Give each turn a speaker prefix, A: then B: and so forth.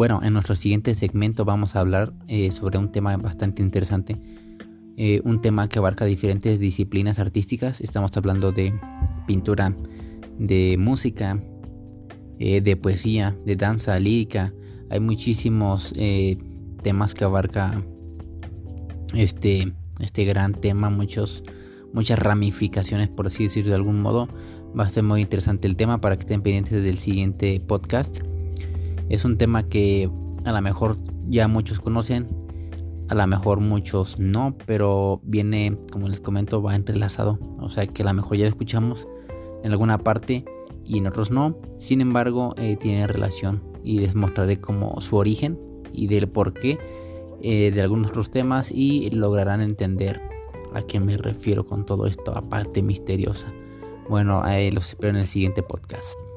A: Bueno, en nuestro siguiente segmento vamos a hablar eh, sobre un tema bastante interesante. Eh, un tema que abarca diferentes disciplinas artísticas. Estamos hablando de pintura, de música, eh, de poesía, de danza lírica. Hay muchísimos temas que abarca este, este gran tema, muchos, muchas ramificaciones, por así decirlo de algún modo. Va a ser muy interesante el tema para que estén pendientes del siguiente podcast. Es un tema que a lo mejor ya muchos conocen, a lo mejor muchos no, pero viene, como les comento, va entrelazado. O sea que a lo mejor ya lo escuchamos en alguna parte y en otros no. Sin embargo, eh, tiene relación y les mostraré como su origen y del por qué eh, de algunos otros temas y lograrán entender a qué me refiero con todo esto, aparte misteriosa. Bueno, los espero en el siguiente podcast.